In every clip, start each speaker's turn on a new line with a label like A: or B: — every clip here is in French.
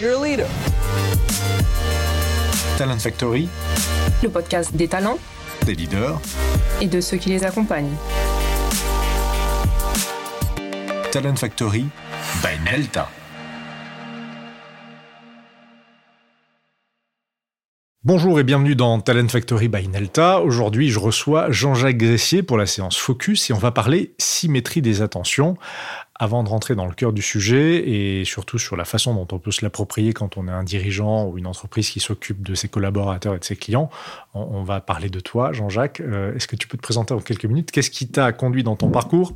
A: You're a leader.
B: Talent Factory,
C: le podcast des talents
B: des leaders,
C: et de ceux qui les accompagnent.
B: Talent Factory by Nelta. Bonjour et bienvenue dans Talent Factory by Nelta. Aujourd'hui, je reçois Jean-Jacques Gressier pour la séance Focus et on va parler symétrie des attentions. Avant de rentrer dans le cœur du sujet et surtout sur la façon dont on peut se l'approprier quand on est un dirigeant ou une entreprise qui s'occupe de ses collaborateurs et de ses clients, on, va parler de toi, Jean-Jacques. Euh, est-ce que tu peux te présenter en quelques minutes? Qu'est-ce qui t'a conduit dans ton parcours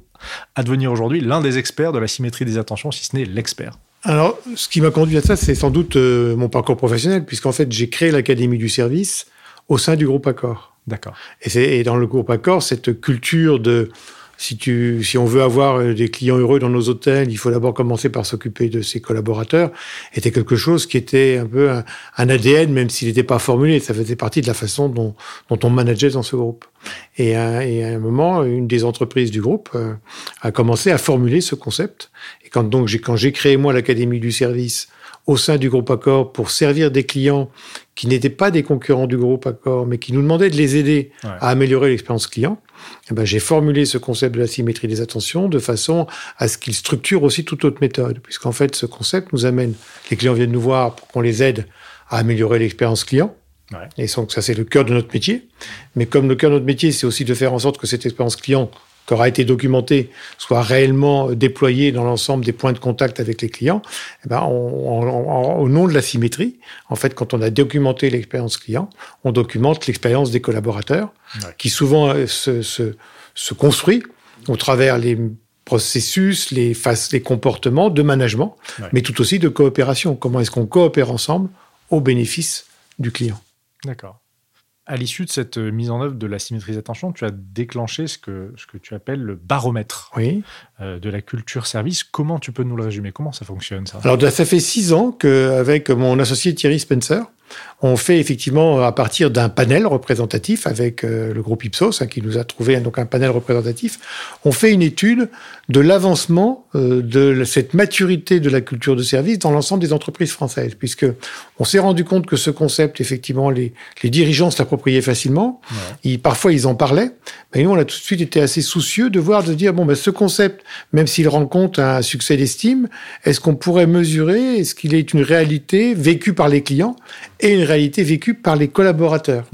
B: à devenir aujourd'hui l'un des experts de la symétrie des attentions, si ce n'est l'expert?
D: Alors, ce qui m'a conduit à ça, c'est sans doute euh, mon parcours professionnel, puisqu'en fait, j'ai créé l'Académie du service au sein du groupe Accor.
B: D'accord.
D: Et, c'est dans le groupe Accor, cette culture de si, tu, si on veut avoir euh, des clients heureux dans nos hôtels, il faut d'abord commencer par s'occuper de ses collaborateurs, était quelque chose qui était un peu un, ADN, même s'il n'était pas formulé. Ça faisait partie de la façon dont, dont on manageait dans ce groupe. Et à, et à, un moment, une des entreprises du groupe euh, a commencé à formuler ce concept. Et quand donc j'ai, quand j'ai créé moi l'Académie du service au sein du groupe Accor pour servir des clients qui n'étaient pas des concurrents du groupe Accor, mais qui nous demandaient de les aider à améliorer l'expérience client, ben, j'ai formulé ce concept de la symétrie des attentions de façon à ce qu'il structure aussi toute autre méthode, puisqu'en fait, ce concept nous amène, les clients viennent nous voir pour qu'on les aide à améliorer l'expérience client. Et donc, ça, c'est le cœur de notre métier. Mais comme le cœur de notre métier, c'est aussi de faire en sorte que cette expérience client qui aura été documenté soit réellement déployé dans l'ensemble des points de contact avec les clients, eh ben au nom de la symétrie, en fait, quand on a documenté l'expérience client, on documente l'expérience des collaborateurs, qui souvent euh, se, se, se, construit au travers les processus, les faces, les comportements de management, mais tout aussi de coopération. Comment est-ce qu'on coopère ensemble au bénéfice du client?
B: D'accord. À l'issue de cette euh, mise en œuvre de la symétrie d'attention, tu as déclenché ce que, ce que tu appelles le baromètre
D: oui.
B: Euh, de la culture service. Comment tu peux nous le résumer? Comment ça fonctionne ça?
D: Alors, ça fait six ans qu'avec mon associé Thierry Spencer, on fait effectivement à partir d'un panel représentatif avec euh, le groupe Ipsos hein, qui nous a trouvé donc un panel représentatif. On fait une étude de l'avancement euh, de cette maturité de la culture de service dans l'ensemble des entreprises françaises, puisque on s'est rendu compte que ce concept, effectivement, les, les dirigeants se l'appropriaient facilement. parfois, ils en parlaient. Mais nous, on a tout de suite été assez soucieux de voir, de dire bon, ben, ce concept, même s'il rencontre un succès d'estime, est-ce qu'on pourrait mesurer, est-ce qu'il est une réalité vécue par les clients et une réalité vécue par les collaborateurs.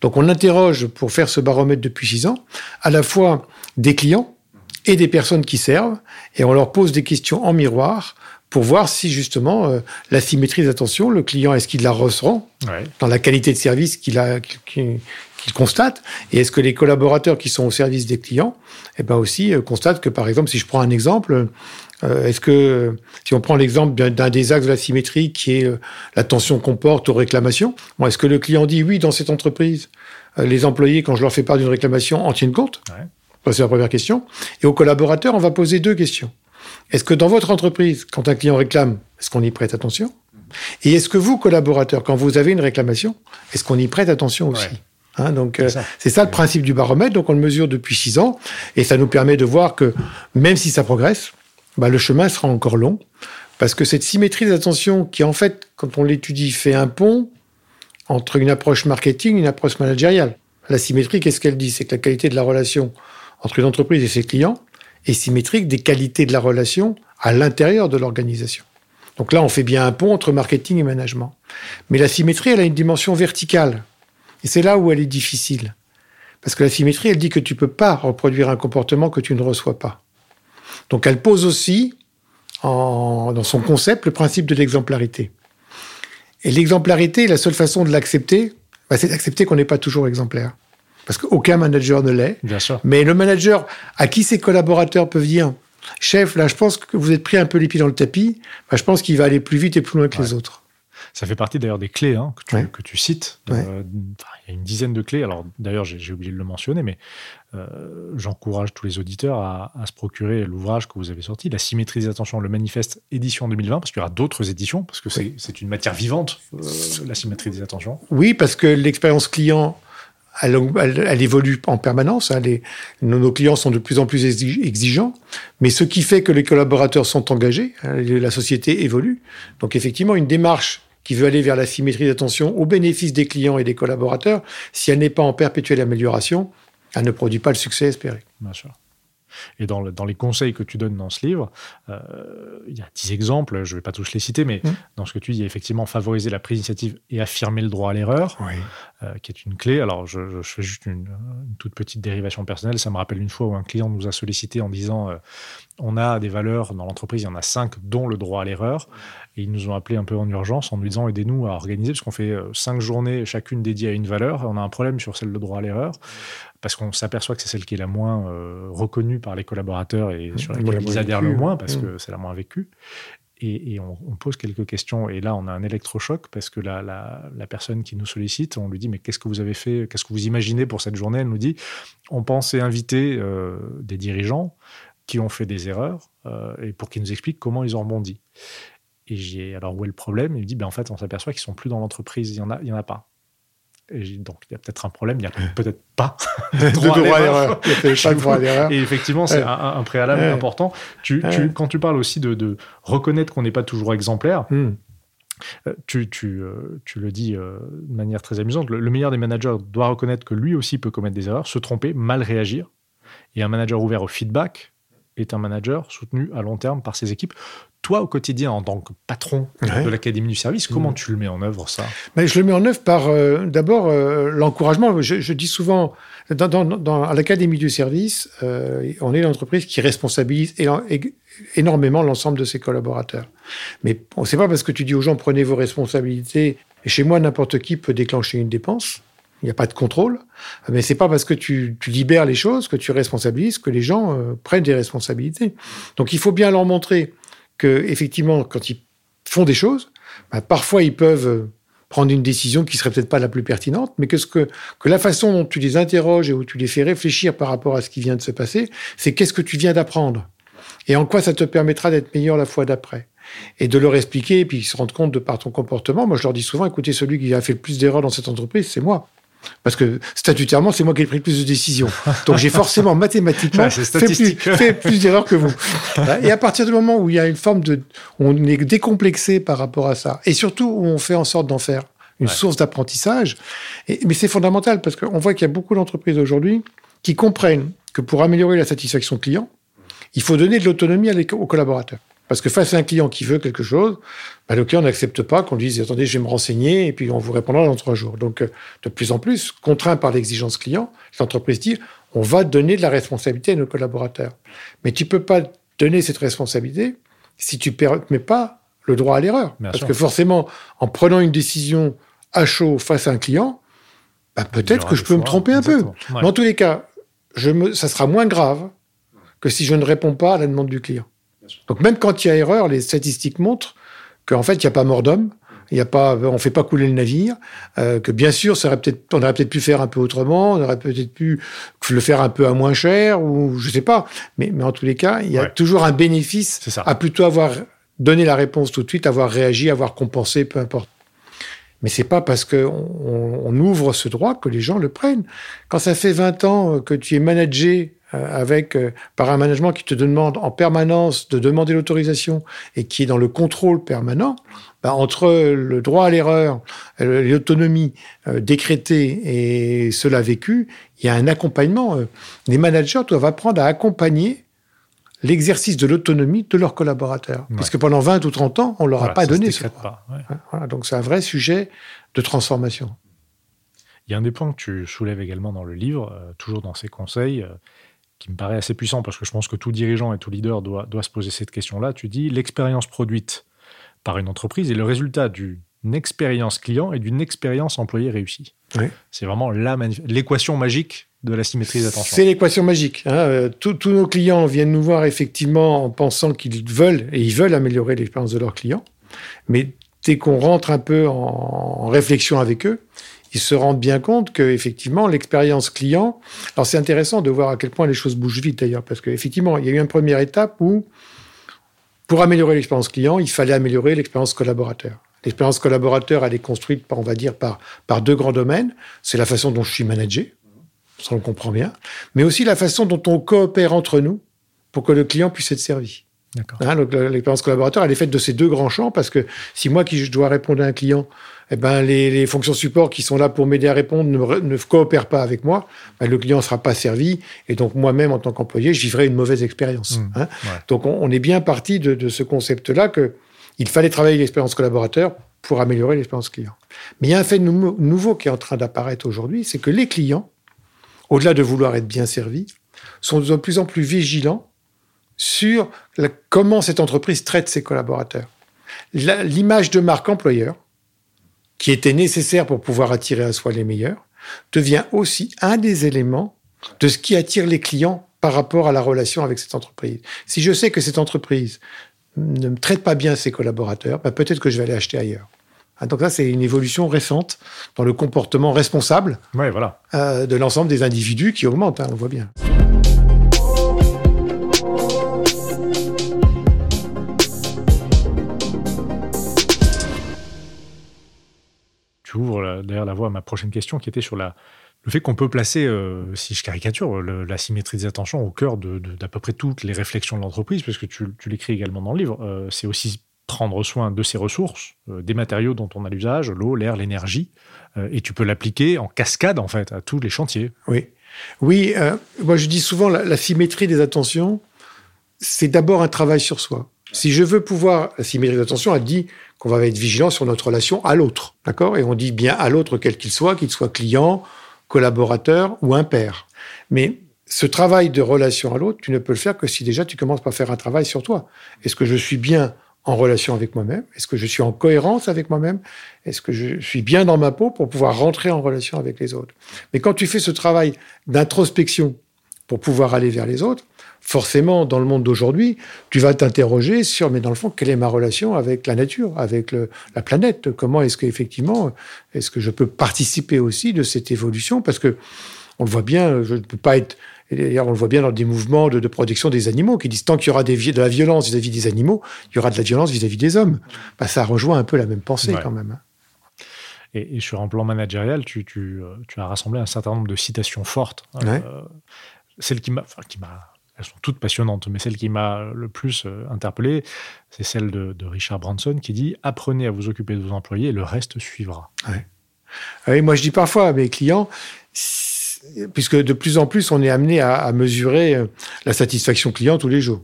D: Donc on interroge, pour faire ce baromètre depuis six ans, à la fois des clients et des personnes qui servent, et on leur pose des questions en miroir pour voir si justement euh, la symétrie d'attention, le client, est-ce qu'il la ressent dans la qualité de service qu'il a, qu'il constate, et est-ce que les collaborateurs qui sont au service des clients, eh ben aussi euh, constatent que par exemple, si je prends un exemple, euh, est-ce que, si on prend l'exemple d'un des axes de la symétrie qui est euh, l'attention qu'on porte aux réclamations, bon, est-ce que le client dit oui, dans cette entreprise, euh, les employés, quand je leur fais part d'une réclamation, en tiennent compte? Ouais. C'est la première question. Et aux collaborateurs, on va poser deux questions. Est-ce que dans votre entreprise, quand un client réclame, est-ce qu'on y prête attention? Et est-ce que vous, collaborateurs, quand vous avez une réclamation, est-ce qu'on y prête attention aussi? Hein, donc c'est ça. le principe du baromètre. Donc on le mesure depuis six ans et ça nous permet de voir que même si ça progresse, bah, le chemin sera encore long. Parce que cette symétrie d'attention qui, en fait, quand on l'étudie, fait un pont entre une approche marketing et une approche managériale. La symétrie, qu'est-ce qu'elle dit? C'est que la qualité de la relation entre une entreprise et ses clients est symétrique des qualités de la relation à l'intérieur de l'organisation. Donc là, on fait bien un pont entre marketing et management. Mais la symétrie, elle a une dimension verticale. Et c'est là où elle est difficile. Parce que la symétrie, elle dit que tu peux pas reproduire un comportement que tu ne reçois pas. Donc elle pose aussi, dans son concept, le principe de l'exemplarité. Et l'exemplarité, la seule façon de l'accepter, bah, c'est d'accepter qu'on n'est pas toujours exemplaire. Parce qu'aucun manager ne l'est.
B: Bien sûr.
D: Mais le manager à qui ses collaborateurs peuvent dire Chef, là, je pense que vous êtes pris un peu les pieds dans le tapis, bah, je pense qu'il va aller plus vite et plus loin que les autres.
B: Ça fait partie d'ailleurs des clés hein, que, tu, que, tu, cites. Euh, il y a une dizaine de clés. Alors d'ailleurs, j'ai oublié de le mentionner, mais euh, j'encourage tous les auditeurs à, se procurer l'ouvrage que vous avez sorti, La symétrie des attentions, le manifeste édition 2020, parce qu'il y aura d'autres éditions, parce que c'est une matière vivante, euh, la symétrie des attentions.
D: Oui, parce que l'expérience client elle, évolue en permanence. Hein. nos, clients sont de plus en plus exigeants, mais ce qui fait que les collaborateurs sont engagés, hein, la société évolue. Donc effectivement, une démarche qui veut aller vers la symétrie d'attention au bénéfice des clients et des collaborateurs, si elle n'est pas en perpétuelle amélioration, elle ne produit pas le succès espéré.
B: Et dans, dans, les conseils que tu donnes dans ce livre, euh, il y a dix exemples, je ne vais pas tous les citer, mais mmh. dans ce que tu dis, il y a effectivement favoriser la prise d'initiative et affirmer le droit à l'erreur, euh, qui est une clé. Alors, je, fais juste une, toute petite dérivation personnelle. Ça me rappelle une fois où un client nous a sollicité en disant euh, on a des valeurs dans l'entreprise, il y en a cinq, dont le droit à l'erreur. Et ils nous ont appelé un peu en urgence en nous disant aidez-nous à organiser, parce qu'on fait cinq journées chacune dédiées à une valeur, et on a un problème sur celle de droit à l'erreur parce qu'on s'aperçoit que c'est celle qui est la moins euh, reconnue par les collaborateurs et sur laquelle ils adhèrent le moins parce que c'est la moins vécue. Et, on, pose quelques questions. Et là, on a un électrochoc parce que la, la, personne qui nous sollicite, on lui dit Mais qu'est-ce que vous avez fait Qu'est-ce que vous imaginez pour cette journée? Elle nous dit On pensait inviter euh, des dirigeants qui ont fait des erreurs euh, et pour qu'ils nous expliquent comment ils ont rebondi. Et j'ai alors où est le problème? Il me dit ben, En fait, on s'aperçoit qu'ils sont plus dans l'entreprise. Il n'y en, a, il y en a pas. Et donc, il y a peut-être un problème, il n'y a peut-être pas
D: de droit, à l'erreur. De à.
B: Et effectivement, c'est un, préalable important. Tu, tu, quand tu parles aussi de, de reconnaître qu'on n'est pas toujours exemplaire, hmm. euh, tu, tu, euh, tu, le dis euh, de manière très amusante, le, meilleur des managers doit reconnaître que lui aussi peut commettre des erreurs, se tromper, mal réagir. Et un manager ouvert au feedback est un manager soutenu à long terme par ses équipes toi, au quotidien, en tant que patron de l'Académie du service, comment mmh. tu le mets en œuvre, ça?
D: Mais Je le mets en œuvre par, euh, d'abord, euh, l'encouragement. Je, dis souvent, dans, à l'Académie du service, euh, on est l'entreprise qui responsabilise énormément l'ensemble de ses collaborateurs. Mais ce n'est pas parce que tu dis aux gens, prenez vos responsabilités, et chez moi, n'importe qui peut déclencher une dépense. Il n'y a pas de contrôle, mais c'est pas parce que tu, libères les choses, que tu responsabilises, que les gens prennent des responsabilités. Donc il faut bien leur montrer que effectivement, quand ils font des choses, bah, parfois ils peuvent prendre une décision qui serait peut-être pas la plus pertinente, mais que, ce que, que la façon dont tu les interroges et où tu les fais réfléchir par rapport à ce qui vient de se passer, c'est qu'est-ce que tu viens d'apprendre et en quoi ça te permettra d'être meilleur la fois d'après. Et de leur expliquer, et puis ils se rendent compte de par ton comportement. Moi, je leur dis souvent, écoutez, celui qui a fait le plus d'erreurs dans cette entreprise, c'est moi. Parce que statutairement, c'est moi qui ai pris le plus de décisions. Donc j'ai forcément mathématiquement fait, plus, d'erreurs que vous. Et à partir du moment où il y a une forme de... On est décomplexé par rapport à ça. Et surtout où on fait en sorte d'en faire une source d'apprentissage. Mais c'est fondamental parce qu'on voit qu'il y a beaucoup d'entreprises aujourd'hui qui comprennent que pour améliorer la satisfaction client, il faut donner de l'autonomie aux collaborateurs. Parce que face à un client qui veut quelque chose, bah, le client n'accepte pas qu'on lui dise attendez, je vais me renseigner et puis on vous répondra dans trois jours. Donc, euh, de plus en plus, contraint par l'exigence client, l'entreprise dit on va donner de la responsabilité à nos collaborateurs. Mais tu peux pas donner cette responsabilité si tu ne permets pas le droit à l'erreur. Parce que forcément, en prenant une décision à chaud face à un client, bah, peut-être que je peux me tromper un peu. Mais en tous les cas, je me, ça sera moins grave que si je ne réponds pas à la demande du client. Donc même quand il y a erreur, les statistiques montrent qu'en fait, il n'y a pas mort d'homme. Il y a pas, on fait pas couler le navire. Euh, que bien sûr, ça aurait peut-être, on aurait peut-être pu faire un peu autrement. On aurait peut-être pu le faire un peu à moins cher ou je sais pas. Mais, mais en tous les cas, il y a toujours un bénéfice à plutôt avoir donné la réponse tout de suite, avoir réagi, avoir compensé, peu importe. Mais c'est pas parce qu'on on ouvre ce droit que les gens le prennent. Quand ça fait 20 ans que tu es managé euh, avec euh, par un management qui te demande en permanence de demander l'autorisation et qui est dans le contrôle permanent, bah, entre le droit à l'erreur, euh, l'autonomie décrétée et cela vécu, il y a un accompagnement. Les managers doivent apprendre à accompagner l'exercice de l'autonomie de leurs collaborateurs. Parce que pendant 20 ou 30 ans, on ne leur a pas donné ce droit. Voilà, donc c'est un vrai sujet de transformation.
B: Il y a un des points que tu soulèves également dans le livre, toujours dans ces conseils, qui me paraît assez puissant parce que je pense que tout dirigeant et tout leader doit, doit se poser cette question-là. Tu dis l'expérience produite par une entreprise est le résultat d'une expérience client et d'une expérience employée réussie. C'est vraiment l'équation magique de la symétrie d'attention.
D: C'est l'équation magique. Hein. Euh, tous nos clients viennent nous voir effectivement en pensant qu'ils veulent et ils veulent améliorer l'expérience de leurs clients. Mais dès qu'on rentre un peu en réflexion avec eux, ils se rendent bien compte que effectivement l'expérience client. Alors c'est intéressant de voir à quel point les choses bougent vite d'ailleurs, parce qu'effectivement il y a eu une première étape où pour améliorer l'expérience client, il fallait améliorer l'expérience collaborateur. L'expérience collaborateur, elle est construite, par, on va dire, par, par deux grands domaines. C'est la façon dont je suis managé, ça on le comprend bien, mais aussi la façon dont on coopère entre nous pour que le client puisse être servi. Hein, l'expérience collaborateur, elle est faite de ces deux grands champs parce que si moi qui je dois répondre à un client, eh ben les, fonctions support qui sont là pour m'aider à répondre ne, coopèrent pas avec moi, ben, le client ne sera pas servi et donc moi-même en tant qu'employé, je vivrai une mauvaise expérience. Mmh. Hein. Donc on, est bien parti de, ce concept-là que il fallait travailler l'expérience collaborateur pour améliorer l'expérience client. Mais il y a un fait nouveau qui est en train d'apparaître aujourd'hui, c'est que les clients, au-delà de vouloir être bien servis, sont de plus en plus vigilants sur comment cette entreprise traite ses collaborateurs. L'image de marque employeur, qui était nécessaire pour pouvoir attirer à soi les meilleurs, devient aussi un des éléments de ce qui attire les clients par rapport à la relation avec cette entreprise. Si je sais que cette entreprise ne me traite pas bien ses collaborateurs, bah, peut-être que je vais aller acheter ailleurs. Ah, donc ça, c'est une évolution récente dans le comportement responsable
B: voilà.
D: Euh, de l'ensemble des individus qui augmente, hein, on voit bien.
B: Tu ouvres d'ailleurs la voie à ma prochaine question qui était sur la, le fait qu'on peut placer, euh, si je caricature, la symétrie des attentions au cœur d'à de, peu près toutes les réflexions de l'entreprise, parce que tu, l'écris également dans le livre, euh, c'est aussi prendre soin de ses ressources, euh, des matériaux dont on a l'usage, l'eau, l'air, l'énergie, et tu peux l'appliquer en cascade en fait à tous les chantiers.
D: Oui, oui. moi je dis souvent la, la symétrie des attentions, c'est d'abord un travail sur soi. Si je veux pouvoir, la symétrie d'attention, elle dit qu'on va être vigilant sur notre relation à l'autre, d'accord? Et on dit bien à l'autre quel qu'il soit, qu'il soit client, collaborateur ou impair. Mais ce travail de relation à l'autre, tu ne peux le faire que si déjà tu commences par faire un travail sur toi. Est-ce que je suis bien en relation avec moi-même? Est-ce que je suis en cohérence avec moi-même? Est-ce que je suis bien dans ma peau pour pouvoir rentrer en relation avec les autres? Mais quand tu fais ce travail d'introspection pour pouvoir aller vers les autres, forcément, dans le monde d'aujourd'hui, tu vas t'interroger sur, mais dans le fond, quelle est ma relation avec la nature, avec la planète? Comment est-ce qu'effectivement, est-ce que je peux participer aussi de cette évolution? Parce que on le voit bien, je ne peux pas être. D'ailleurs, on le voit bien dans des mouvements de, protection des animaux qui disent tant qu'il y aura des, de la violence vis-à-vis des animaux, il y aura de la violence vis-à-vis des hommes. Bah, ça rejoint un peu la même pensée quand même. Hein.
B: Et, sur un plan managérial, tu, tu, tu, as rassemblé un certain nombre de citations fortes. Euh, celle qui m'a, enfin, qui m'a elles sont toutes passionnantes, mais celle qui m'a le plus euh, interpellé, c'est celle de, Richard Branson qui dit Apprenez à vous occuper de vos employés le reste suivra.
D: Oui, moi je dis parfois à mes clients, puisque de plus en plus on est amené à, mesurer euh, la satisfaction client tous les jours.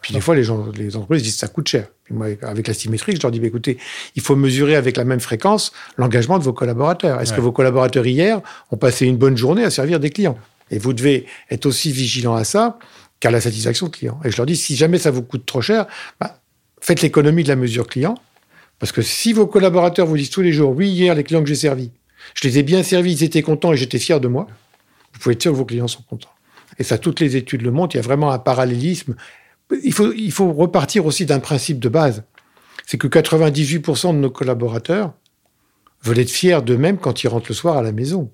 D: Puis des fois, les, gens, les entreprises disent ça coûte cher. moi, avec la symétrie, je leur dis bah, écoutez, il faut mesurer avec la même fréquence l'engagement de vos collaborateurs. Est-ce que vos collaborateurs hier ont passé une bonne journée à servir des clients? Et vous devez être aussi vigilant à ça qu'à la satisfaction client. Et je leur dis, si jamais ça vous coûte trop cher, bah, faites l'économie de la mesure client. Parce que si vos collaborateurs vous disent tous les jours, oui, hier, les clients que j'ai servis, je les ai bien servis, ils étaient contents et j'étais fier de moi, vous pouvez être sûr que vos clients sont contents. Et ça, toutes les études le montrent, il y a vraiment un parallélisme. Il faut, il faut repartir aussi d'un principe de base. C'est que 98% de nos collaborateurs veulent être fiers d'eux-mêmes quand ils rentrent le soir à la maison.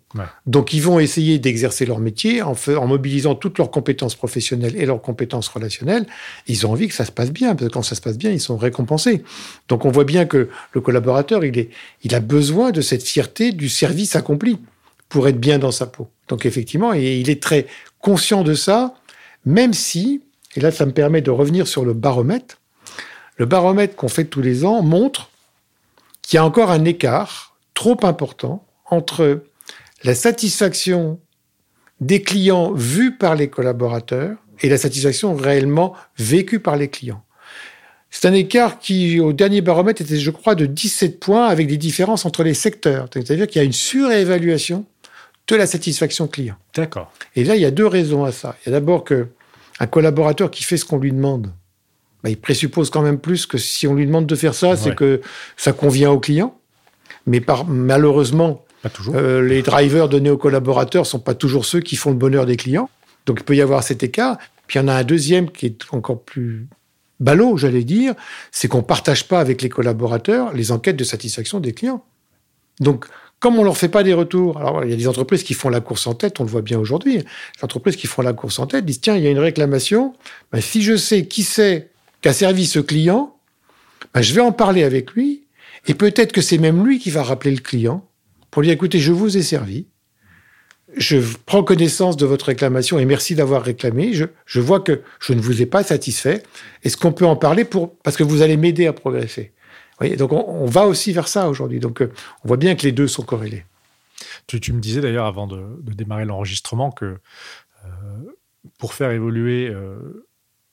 D: Donc, ils vont essayer d'exercer leur métier en, en, mobilisant toutes leurs compétences professionnelles et leurs compétences relationnelles. Ils ont envie que ça se passe bien, parce que quand ça se passe bien, ils sont récompensés. Donc, on voit bien que le collaborateur, il, est, il a besoin de cette fierté du service accompli pour être bien dans sa peau. Donc, effectivement, et il est très conscient de ça, même si, et là, ça me permet de revenir sur le baromètre, le baromètre qu'on fait tous les ans montre qu'il y a encore un écart trop important entre la satisfaction des clients vus par les collaborateurs et la satisfaction réellement vécue par les clients. C'est un écart qui, au dernier baromètre, était, je crois, de 17 points avec des différences entre les secteurs. C'est-à-dire qu'il y a une surévaluation de la satisfaction client.
B: D'accord.
D: Et là, il y a deux raisons à ça. Il y a d'abord que un collaborateur qui fait ce qu'on lui demande, bah, il présuppose quand même plus que si on lui demande de faire ça, c'est que ça convient au client mais par, malheureusement, euh, les drivers donnés aux collaborateurs sont pas toujours ceux qui font le bonheur des clients. Donc il peut y avoir cet écart. Puis il y en a un deuxième qui est encore plus ballot, j'allais dire, c'est qu'on partage pas avec les collaborateurs les enquêtes de satisfaction des clients. Donc, comme on leur fait pas des retours, alors il y a des entreprises qui font la course en tête, on le voit bien aujourd'hui. Les entreprises qui font la course en tête disent tiens, il y a une réclamation. Ben, si je sais qui c'est qui a servi ce client, ben, je vais en parler avec lui Et peut-être que c'est même lui qui va rappeler le client pour lui dire, écoutez, je vous ai servi, je prends connaissance de votre réclamation et merci d'avoir réclamé. Je, vois que je ne vous ai pas satisfait. Est-ce qu'on peut en parler pour parce que vous allez m'aider à progresser Donc on, va aussi vers ça aujourd'hui. Donc euh, on voit bien que les deux sont corrélés.
B: Tu, me disais d'ailleurs avant de, démarrer l'enregistrement que euh, pour faire évoluer euh,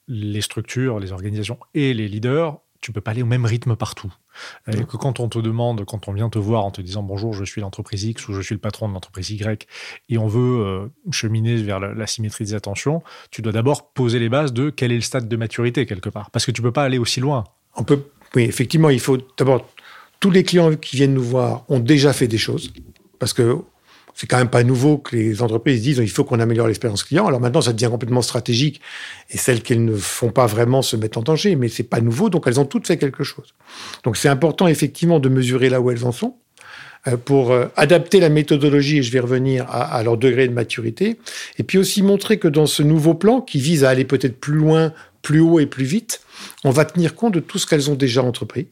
B: les structures, les organisations et les leaders, tu peux pas aller au même rythme partout. Et que quand on te demande, quand on vient te voir en te disant bonjour, je suis l'entreprise X ou je suis le patron de l'entreprise Y, et on veut euh, cheminer vers la, symétrie des attentions, tu dois d'abord poser les bases de quel est le stade de maturité quelque part, parce que tu peux pas aller aussi loin.
D: On peut, oui, effectivement, il faut d'abord tous les clients qui viennent nous voir ont déjà fait des choses, parce que c'est quand même pas nouveau que les entreprises disent il faut qu'on améliore l'expérience client. Alors maintenant, ça devient complètement stratégique et celles qu'elles ne font pas vraiment se mettent en danger, mais c'est pas nouveau, donc elles ont toutes fait quelque chose. Donc c'est important effectivement de mesurer là où elles en sont euh, pour euh, adapter la méthodologie, et je vais revenir à, à, leur degré de maturité, et puis aussi montrer que dans ce nouveau plan qui vise à aller peut-être plus loin, plus haut et plus vite, on va tenir compte de tout ce qu'elles ont déjà entrepris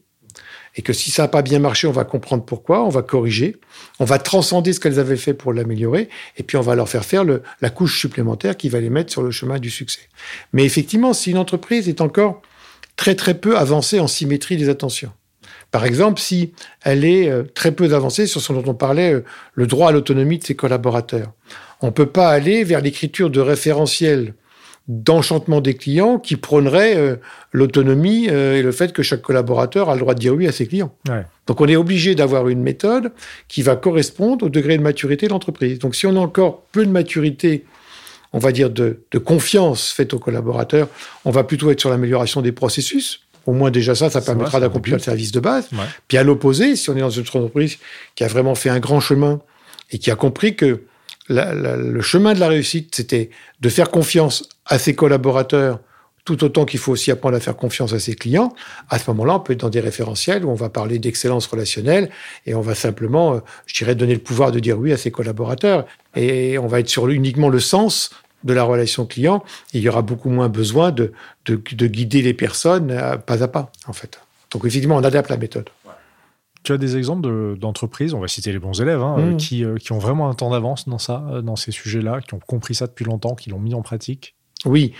D: et que si ça n'a pas bien marché, on va comprendre pourquoi, on va corriger, on va transcender ce qu'elles avaient fait pour l'améliorer, et puis on va leur faire faire la couche supplémentaire qui va les mettre sur le chemin du succès. Mais effectivement, si une entreprise est encore très très peu avancée en symétrie des attentions, par exemple, si elle est euh, très peu avancée sur ce dont on parlait, euh, le droit à l'autonomie de ses collaborateurs, on ne peut pas aller vers l'écriture de référentiels d'enchantement des clients qui prônerait euh, l'autonomie euh, et le fait que chaque collaborateur a le droit de dire oui à ses clients. Donc on est obligé d'avoir une méthode qui va correspondre au degré de maturité de l'entreprise. Donc si on a encore peu de maturité, on va dire de, confiance faite aux collaborateurs, on va plutôt être sur l'amélioration des processus. Au moins déjà ça, ça permettra d'accomplir le service de base. Puis à l'opposé, si on est dans une entreprise qui a vraiment fait un grand chemin et qui a compris que le chemin de la réussite, c'était de faire confiance à ses collaborateurs, tout autant qu'il faut aussi apprendre à faire confiance à ses clients. À ce moment-là, on peut être dans des référentiels où on va parler d'excellence relationnelle et on va simplement, euh, je dirais, donner le pouvoir de dire oui à ses collaborateurs. Et on va être sur uniquement le sens de la relation client. Il y aura beaucoup moins besoin de, de, guider les personnes pas à pas, en fait. Donc, effectivement, on adapte la méthode.
B: Tu as des exemples d'entreprises, on va citer les bons élèves, hein, mmh. qui, euh, qui, ont vraiment un temps d'avance dans ça, dans ces sujets-là, qui ont compris ça depuis longtemps, qui l'ont mis en pratique?
D: Oui,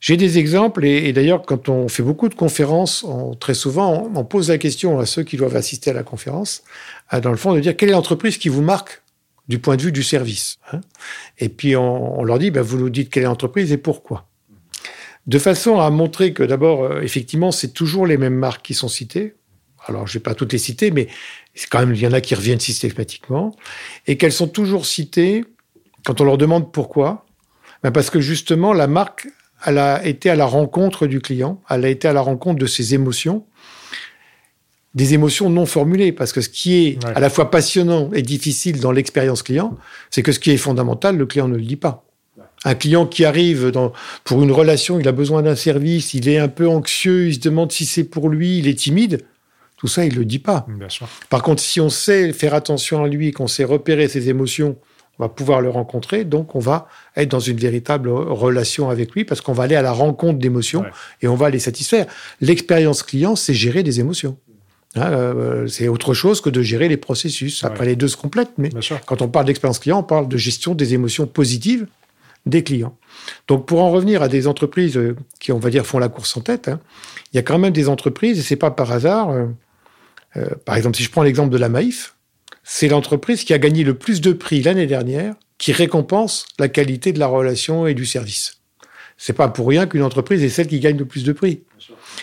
D: j'ai des exemples et, d'ailleurs, quand on fait beaucoup de conférences, très souvent, on, pose la question à ceux qui doivent assister à la conférence, dans le fond, de dire quelle est l'entreprise qui vous marque du point de vue du service. Hein? et puis on, leur dit, ben, vous nous dites quelle est l'entreprise et pourquoi. De façon à montrer que d'abord, euh, effectivement, c'est toujours les mêmes marques qui sont citées. Alors, je ne vais pas toutes les citer, mais quand même, il y en a qui reviennent systématiquement, et qu'elles sont toujours citées quand on leur demande pourquoi ben, parce que justement, la marque, elle a été à la rencontre du client, elle a été à la rencontre de ses émotions, des émotions non formulées. Parce que ce qui est à la fois passionnant et difficile dans l'expérience client, c'est que ce qui est fondamental, le client ne le dit pas. Un client qui arrive dans, pour une relation, il a besoin d'un service, il est un peu anxieux, il se demande si c'est pour lui, il est timide. Tout ça, il ne le dit pas. Par contre, si on sait faire attention à lui, qu'on sait repérer ses émotions, on va pouvoir le rencontrer, donc on va être dans une véritable relation avec lui parce qu'on va aller à la rencontre d'émotions et on va les satisfaire. L'expérience client, c'est gérer des émotions. Hein, euh, c'est autre chose que de gérer les processus. Après, les deux se complètent, mais quand on parle d'expérience client, on parle de gestion des émotions positives des clients. Donc, pour en revenir à des entreprises euh, qui, on va dire, font la course en tête, hein, il y a quand même des entreprises, et c'est pas par hasard. Euh, par exemple, si je prends l'exemple de la Maïf, c'est l'entreprise qui a gagné le plus de prix l'année dernière qui récompense la qualité de la relation et du service. C'est pas pour rien qu'une entreprise est celle qui gagne le plus de prix.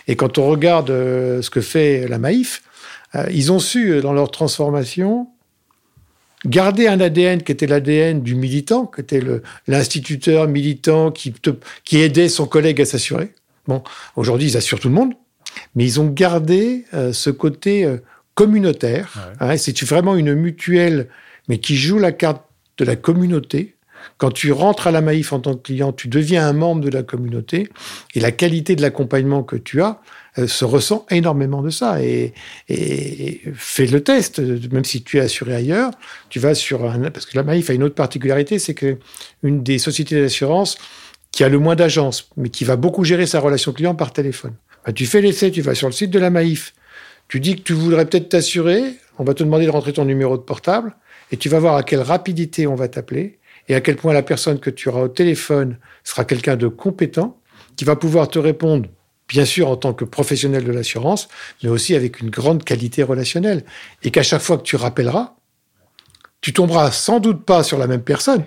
D: Et quand on regarde euh, ce que fait la Maïf, euh, ils ont su, euh, dans leur transformation, garder un ADN qui était l'ADN du militant, qui était l'instituteur militant qui, qui aidait son collègue à s'assurer. Bon, aujourd'hui, ils assurent tout le monde, mais ils ont gardé ce côté communautaire. Hein, c'est vraiment une mutuelle, mais qui joue la carte de la communauté. Quand tu rentres à la Maïf en tant que client, tu deviens un membre de la communauté et la qualité de l'accompagnement que tu as euh, se ressent énormément de ça. Et, fais le test, même si tu es assuré ailleurs, tu vas sur un. Parce que la Maïf a une autre particularité, c'est que une des sociétés d'assurance qui a le moins d'agences, mais qui va beaucoup gérer sa relation client par téléphone. Bah, tu fais l'essai, tu vas sur le site de la Maïf, Tu dis que tu voudrais peut-être t'assurer, on va te demander de rentrer ton numéro de portable, et tu vas voir à quelle rapidité on va t'appeler, et à quel point la personne que tu auras au téléphone sera quelqu'un de compétent, qui va pouvoir te répondre, bien sûr en tant que professionnel de l'assurance, mais aussi avec une grande qualité relationnelle. Et qu'à chaque fois que tu rappelleras, tu tomberas sans doute pas sur la même personne,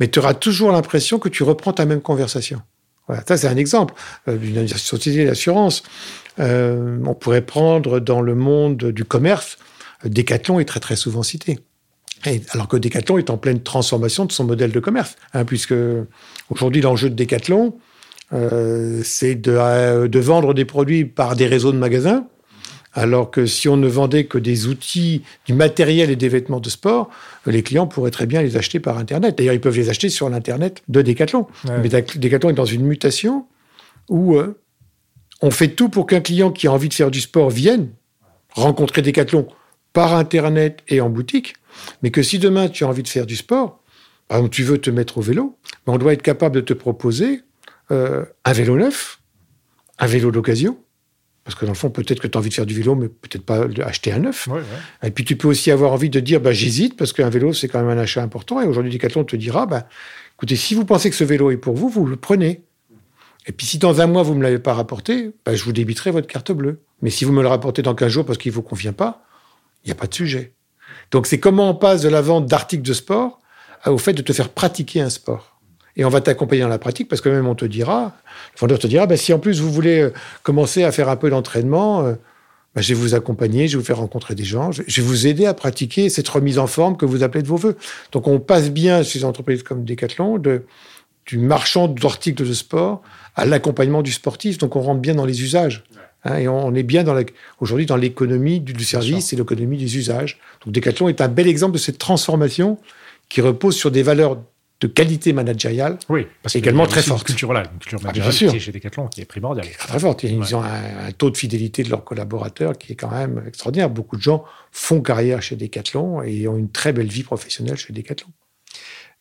D: mais tu auras toujours l'impression que tu reprends ta même conversation. Voilà, ça c'est un exemple euh, d'une société d'assurance. Euh, on pourrait prendre dans le monde du commerce, Decathlon est très très souvent cité. Alors que Decathlon est en pleine transformation de son modèle de commerce, hein, puisque aujourd'hui l'enjeu de Decathlon, euh, c'est euh, de, vendre des produits par des réseaux de magasins, alors que si on ne vendait que des outils, du matériel et des vêtements de sport, les clients pourraient très bien les acheter par Internet. D'ailleurs, ils peuvent les acheter sur l'Internet de Decathlon. Mais Decathlon est dans une mutation où euh, on fait tout pour qu'un client qui a envie de faire du sport vienne rencontrer Decathlon par Internet et en boutique, mais que si demain tu as envie de faire du sport, par exemple, tu veux te mettre au vélo, on doit être capable de te proposer euh, un vélo neuf, un vélo d'occasion, parce que dans le fond, peut-être que tu as envie de faire du vélo, mais peut-être pas acheter un neuf. Et puis tu peux aussi avoir envie de dire, bah, j'hésite, parce qu'un vélo, c'est quand même un achat important. Et aujourd'hui, Decathlon te dira, bah, écoutez, si vous pensez que ce vélo est pour vous, vous le prenez. Et puis si dans un mois, vous ne me l'avez pas rapporté, bah, je vous débiterai votre carte bleue. Mais si vous me le rapportez dans 15 jours parce qu'il ne vous convient pas, il n'y a pas de sujet. Donc c'est comment on passe de la vente d'articles de sport au fait de te faire pratiquer un sport. Et on va t'accompagner dans la pratique parce que même on te dira, le vendeur te dira, bah, si en plus vous voulez euh, commencer à faire un peu d'entraînement, euh, bah, je vais vous accompagner, je vais vous faire rencontrer des gens, je vais vous aider à pratiquer cette remise en forme que vous appelez de vos voeux. Donc on passe bien chez des entreprises comme Decathlon de, du marchand d'articles de sport à l'accompagnement du sportif. Donc on rentre bien dans les usages. Hein, et on est bien aujourd'hui dans l'économie du, du service et l'économie des usages. Donc Decathlon est un bel exemple de cette transformation qui repose sur des valeurs de qualité managériale
B: oui, parce également très forte. Culture, là, une culture ah, managériale chez Decathlon qui est primordiale.
D: Très forte. Ils ont un, taux de fidélité de leurs collaborateurs qui est quand même extraordinaire. Beaucoup de gens font carrière chez Decathlon et ont une très belle vie professionnelle chez Decathlon.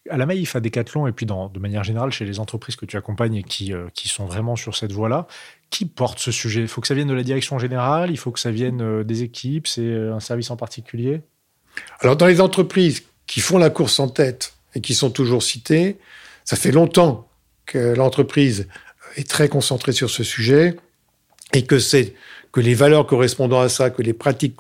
B: À la Maïf, à Decathlon, et puis dans, de manière générale chez les entreprises que tu accompagnes et qui, euh, qui sont vraiment sur cette voie-là, qui porte ce sujet? Il faut que ça vienne de la direction générale, il faut que ça vienne euh, des équipes, c'est euh, un service en particulier?
D: Alors dans les entreprises qui font la course en tête, et qui sont toujours cités. Ça fait longtemps que l'entreprise est très concentrée sur ce sujet et que les valeurs correspondant à ça, que les pratiques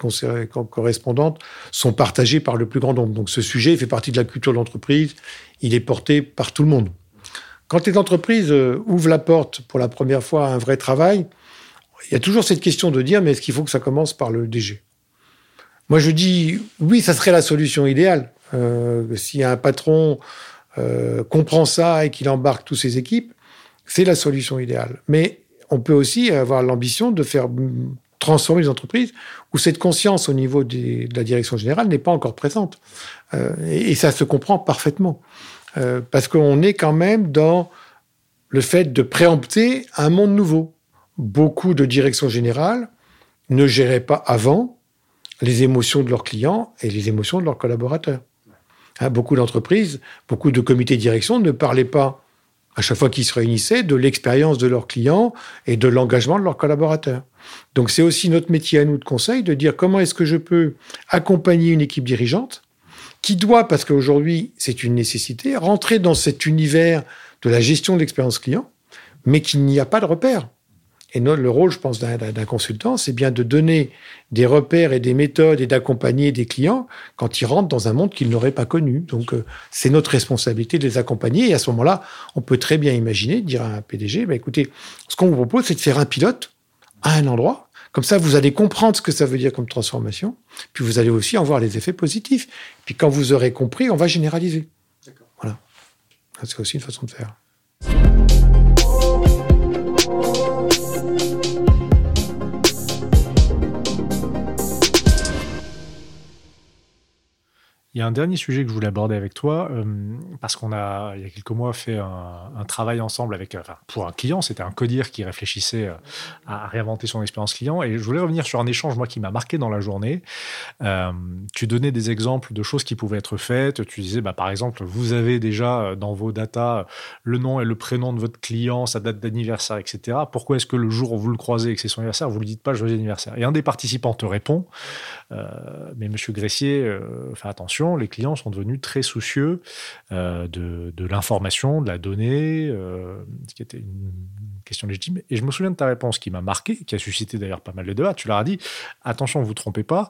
D: correspondantes sont partagées par le plus grand nombre. Donc ce sujet fait partie de la culture de l'entreprise, il est porté par tout le monde. Quand les entreprises euh, ouvrent la porte pour la première fois à un vrai travail, il y a toujours cette question de dire mais est-ce qu'il faut que ça commence par le DG Moi je dis oui, ça serait la solution idéale. Euh, si un patron euh, comprend ça et qu'il embarque toutes ses équipes, c'est la solution idéale. Mais on peut aussi avoir l'ambition de faire transformer les entreprises où cette conscience au niveau de la direction générale n'est pas encore présente. Euh, et, ça se comprend parfaitement. parce qu'on est quand même dans le fait de préempter un monde nouveau. Beaucoup de directions générales ne géraient pas avant les émotions de leurs clients et les émotions de leurs collaborateurs. Hein, beaucoup d'entreprises, beaucoup de comités de direction ne parlaient pas, à chaque fois qu'ils se réunissaient, de l'expérience de leurs clients et de l'engagement de leurs collaborateurs. Donc c'est aussi notre métier à nous de conseil de dire comment est-ce que je peux accompagner une équipe dirigeante qui doit, parce qu'aujourd'hui c'est une nécessité, rentrer dans cet univers de la gestion de l'expérience client, mais qu'il n'y a pas de repère. Et le rôle, je pense, d'un consultant, c'est bien de donner des repères et des méthodes et d'accompagner des clients quand ils rentrent dans un monde qu'ils n'auraient pas connu. Donc, euh, c'est notre responsabilité de les accompagner. Et à ce moment-là, on peut très bien imaginer, dire à un PDG, bah, écoutez, ce qu'on vous propose, c'est de faire un pilote à un endroit. Comme ça, vous allez comprendre ce que ça veut dire comme transformation. Puis vous allez aussi en voir les effets positifs. Puis quand vous aurez compris, on va généraliser. Voilà. C'est aussi une façon de faire.
B: Il y a un dernier sujet que je voulais aborder avec toi, euh, parce qu'on a, il y a quelques mois, fait un, travail ensemble avec, pour un client, c'était un codir qui réfléchissait euh, à réinventer son expérience client. Et je voulais revenir sur un échange, moi, qui m'a marqué dans la journée. Euh, tu donnais des exemples de choses qui pouvaient être faites. Tu disais, bah, par exemple, vous avez déjà dans vos datas le nom et le prénom de votre client, sa date d'anniversaire, etc. Pourquoi est-ce que le jour où vous le croisez et que c'est son anniversaire, vous ne lui dites pas joyeux anniversaire Et un des participants te répond, mais monsieur Gressier, fais attention les clients sont devenus très soucieux euh, de, l'information, de la donnée, euh, ce qui était une question légitime. Et je me souviens de ta réponse qui m'a marqué, qui a suscité d'ailleurs pas mal de débats. Tu leur as dit attention, vous trompez pas.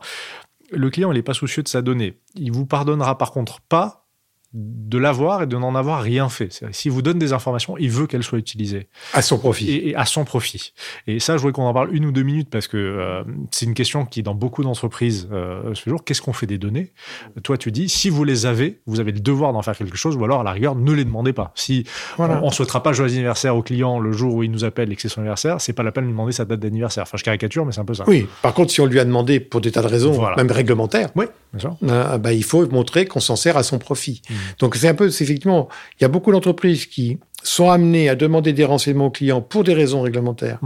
B: Le client, n'est pas soucieux de sa donnée. Il vous pardonnera par contre pas de l'avoir et de n'en avoir rien fait. S'il vous donne des informations, il veut qu'elles soient utilisées.
D: À son profit.
B: Et, à son profit. Et ça, je voudrais qu'on en parle une ou deux minutes parce que euh, c'est une question qui, dans beaucoup d'entreprises euh, ce jour, qu'est-ce qu'on fait des données? Toi, tu dis, si vous les avez, vous avez le devoir d'en faire quelque chose ou alors, à la rigueur, ne les demandez pas. Si on ne souhaitera pas joyeux anniversaire au client le jour où il nous appelle et que c'est son anniversaire, c'est pas la peine de lui demander sa date d'anniversaire. Enfin, je caricature, mais c'est un peu ça.
D: Oui. Par contre, si on lui a demandé pour des tas de raisons, même réglementaires,
B: oui,
D: euh, bah, il faut montrer qu'on s'en sert à son profit. Mmh. Donc, c'est un peu effectivement, il y a beaucoup d'entreprises qui sont amenées à demander des renseignements aux clients pour des raisons réglementaires,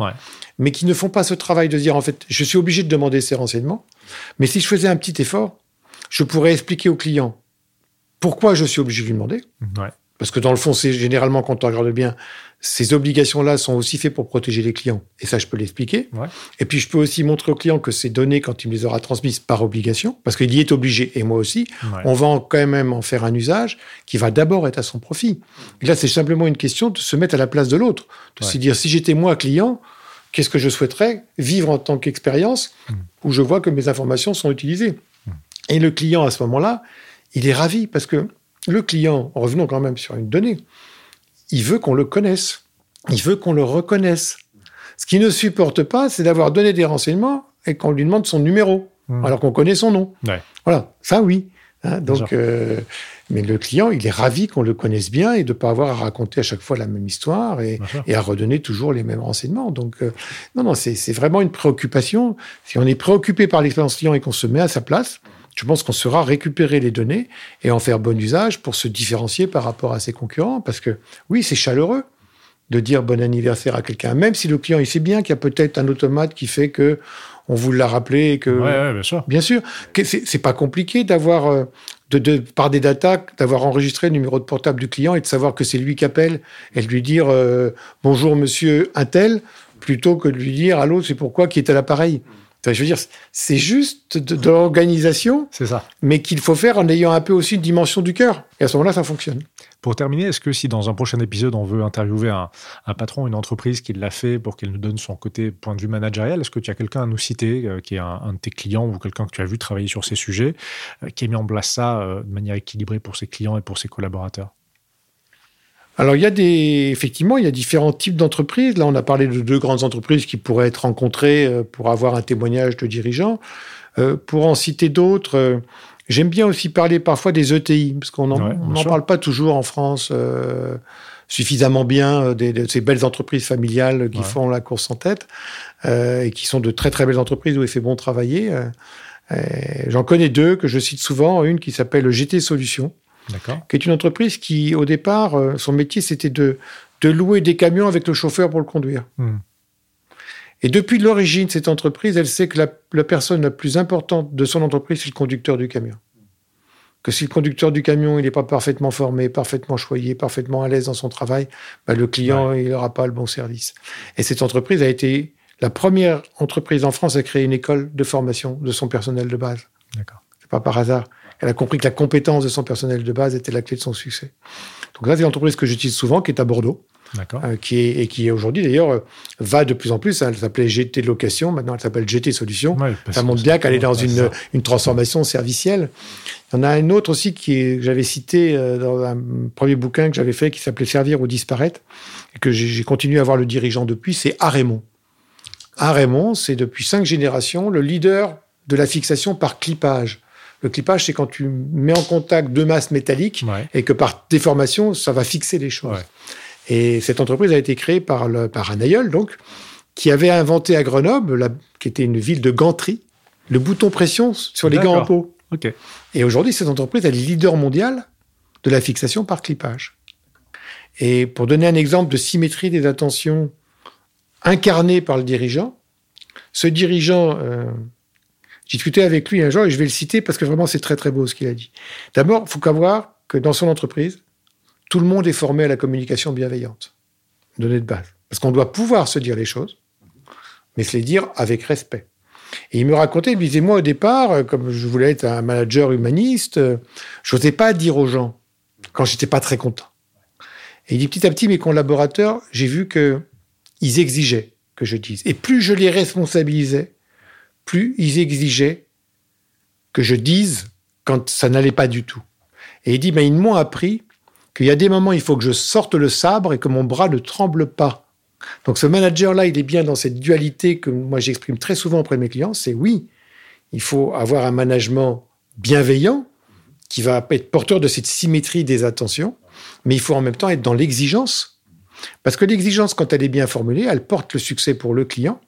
D: mais qui ne font pas ce travail de dire, en fait, je suis obligé de demander ces renseignements, mais si je faisais un petit effort, je pourrais expliquer au client pourquoi je suis obligé de lui demander. Parce que dans le fond, c'est généralement, quand on regarde bien, ces obligations-là sont aussi faites pour protéger les clients. Et ça, je peux l'expliquer. Et puis, je peux aussi montrer au client que ces données, quand il me les aura transmises par obligation, parce qu'il y est obligé, et moi aussi, on va quand même en faire un usage qui va d'abord être à son profit. Et là, c'est simplement une question de se mettre à la place de l'autre. De se dire, si j'étais moi client, qu'est-ce que je souhaiterais vivre en tant qu'expérience hmm. où je vois que mes informations sont utilisées? Hmm. Et le client, à ce moment-là, il est ravi parce que le client, revenons quand même sur une donnée, il veut qu'on le connaisse. Il veut qu'on le reconnaisse. Ce qu'il ne supporte pas, c'est d'avoir donné des renseignements et qu'on lui demande son numéro, mmh. alors qu'on connaît son nom. Voilà, ça oui. Hein, donc, euh, mais le client, il est ravi qu'on le connaisse bien et de ne pas avoir à raconter à chaque fois la même histoire et, à redonner toujours les mêmes renseignements. Donc, euh, non, non, c'est vraiment une préoccupation. Si on est préoccupé par l'expérience client et qu'on se met à sa place, je pense qu'on saura récupérer les données et en faire bon usage pour se différencier par rapport à ses concurrents? Parce que oui, c'est chaleureux de dire bon anniversaire à quelqu'un, même si le client il sait bien qu'il y a peut-être un automate qui fait que on vous l'a rappelé et que
B: ouais, bien sûr,
D: bien sûr, c'est pas compliqué d'avoir euh, de, par des datas d'avoir enregistré le numéro de portable du client et de savoir que c'est lui qui appelle et de lui dire euh, bonjour monsieur un tel plutôt que de lui dire allô c'est pourquoi qui est à l'appareil? Je veux dire, c'est juste de, l'organisation,
B: c'est ça.
D: mais qu'il faut faire en ayant un peu aussi une dimension du cœur. Et à ce moment-là, ça fonctionne.
B: Pour terminer, est-ce que si dans un prochain épisode, on veut interviewer un, patron, une entreprise qui l'a fait pour qu'elle nous donne son côté point de vue managérial, est-ce que tu as quelqu'un à nous citer, euh, qui est un, de tes clients ou quelqu'un que tu as vu travailler sur ces sujets, euh, qui a mis en place ça euh, de manière équilibrée pour ses clients et pour ses collaborateurs?
D: Alors, il y a des, effectivement, il y a différents types d'entreprises. Là, on a parlé de deux grandes entreprises qui pourraient être rencontrées euh, pour avoir un témoignage de dirigeants. Euh, pour en citer d'autres, euh, j'aime bien aussi parler parfois des ETI, parce qu'on n'en parle pas toujours en France suffisamment bien de ces belles entreprises familiales qui font la course en tête et qui sont de très très belles entreprises où il fait bon travailler. J'en connais deux que je cite souvent, une qui s'appelle GT Solutions qui est une entreprise qui, au départ, euh, son métier, c'était de, de louer des camions avec le chauffeur pour le conduire. Hmm. Et depuis l'origine, cette entreprise, elle sait que la, personne la plus importante de son entreprise, c'est le conducteur du camion. Que si le conducteur du camion, il n'est pas parfaitement formé, parfaitement choyé, parfaitement à l'aise dans son travail, bah, le client, il n'aura pas le bon service. Et cette entreprise a été la première entreprise en France à créer une école de formation de son personnel de base.
B: D'accord.
D: C'est pas par hasard. Elle a compris que la compétence de son personnel de base était la clé de son succès. Donc là, c'est une entreprise que j'utilise souvent, qui est à Bordeaux. Euh, qui est, et qui aujourd'hui d'ailleurs euh, va de plus en plus. elle s'appelait GT Location, maintenant elle s'appelle GT Solutions. ça montre bien qu'elle est dans une, une, transformation servicielle. Il y en a un autre aussi qui est, que j'avais cité euh, dans un premier bouquin que j'avais fait qui s'appelait Servir ou disparaître et que j'ai continué à voir le dirigeant depuis, c'est Arémon. Arémon, c'est depuis cinq générations le leader de la fixation par clipage. Le clipage, c'est quand tu mets en contact deux masses métalliques et que par déformation, ça va fixer les choses. Et cette entreprise a été créée par, le, par un aïeul, donc, qui avait inventé à Grenoble, qui était une ville de ganterie, le bouton pression sur les gants en peau. Et aujourd'hui, cette entreprise, elle est leader mondial de la fixation par clipage. Et pour donner un exemple de symétrie des attentions incarnée par le dirigeant, ce dirigeant, euh, j'ai discuté avec lui un jour et je vais le citer parce que vraiment c'est très très beau ce qu'il a dit. D'abord, il faut qu'avoir que dans son entreprise, tout le monde est formé à la communication bienveillante, donnée de base. Parce qu'on doit pouvoir se dire les choses, mais se les dire avec respect. Et il me racontait, il me disait, moi au départ, euh, comme je voulais être un manager humaniste, euh, je n'osais pas dire aux gens quand j'étais pas très content. Et il dit, petit à petit, mes collaborateurs, j'ai vu que ils exigeaient que je dise. Et plus je les responsabilisais, plus ils exigeaient que je dise quand ça n'allait pas du tout. Et il dit, mais ils m'ont appris qu'il y a des moments, il faut que je sorte le sabre et que mon bras ne tremble pas. Donc ce manager-là, il est bien dans cette dualité que moi j'exprime très souvent auprès de mes clients, c'est oui, il faut avoir un management bienveillant qui va être porteur de cette symétrie des attentions, mais il faut en même temps être dans l'exigence. Parce que l'exigence, quand elle est bien formulée, elle porte le succès pour le client,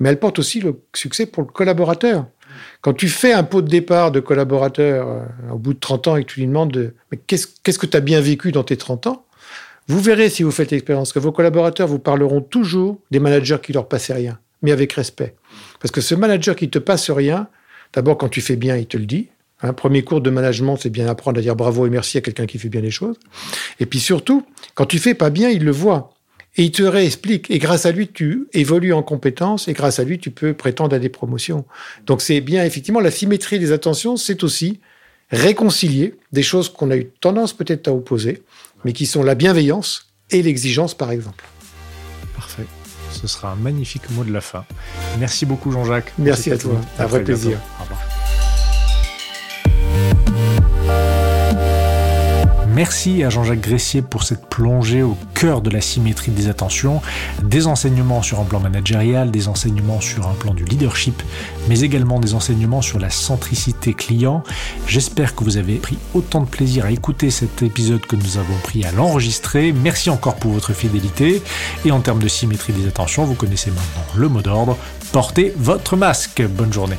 D: mais elle porte aussi le succès pour le collaborateur. Quand tu fais un pot de départ de collaborateur euh, au bout de 30 ans et que tu lui demandes mais qu'est-ce, que tu as bien vécu dans tes 30 ans, vous verrez si vous faites l'expérience que vos collaborateurs vous parleront toujours des managers qui leur passaient rien, mais avec respect. Parce que ce manager qui te passe rien, d'abord quand tu fais bien, il te le dit. Un premier cours de management, c'est bien apprendre à dire bravo et merci à quelqu'un qui fait bien les choses. Et puis surtout, quand tu fais pas bien, il le voit. Et il te réexplique. Et grâce à lui, tu évolues en compétences et grâce à lui, tu peux prétendre à des promotions. Donc c'est bien, effectivement, la symétrie des attentions, c'est aussi réconcilier des choses qu'on a eu tendance peut-être à opposer, mais qui sont la bienveillance et l'exigence, par exemple.
B: Parfait. Ce sera un magnifique mot de la fin. Merci beaucoup, Jean-Jacques.
D: Merci à toi. Un vrai plaisir. Au revoir.
B: Merci à Jean-Jacques Gressier pour cette plongée au cœur de la symétrie des attentions, des enseignements sur un plan managérial, des enseignements sur un plan du leadership, mais également des enseignements sur la centricité client. J'espère que vous avez pris autant de plaisir à écouter cet épisode que nous avons pris à l'enregistrer. Merci encore pour votre fidélité. Et en termes de symétrie des attentions, vous connaissez maintenant le mot d'ordre. Portez votre masque. Bonne journée.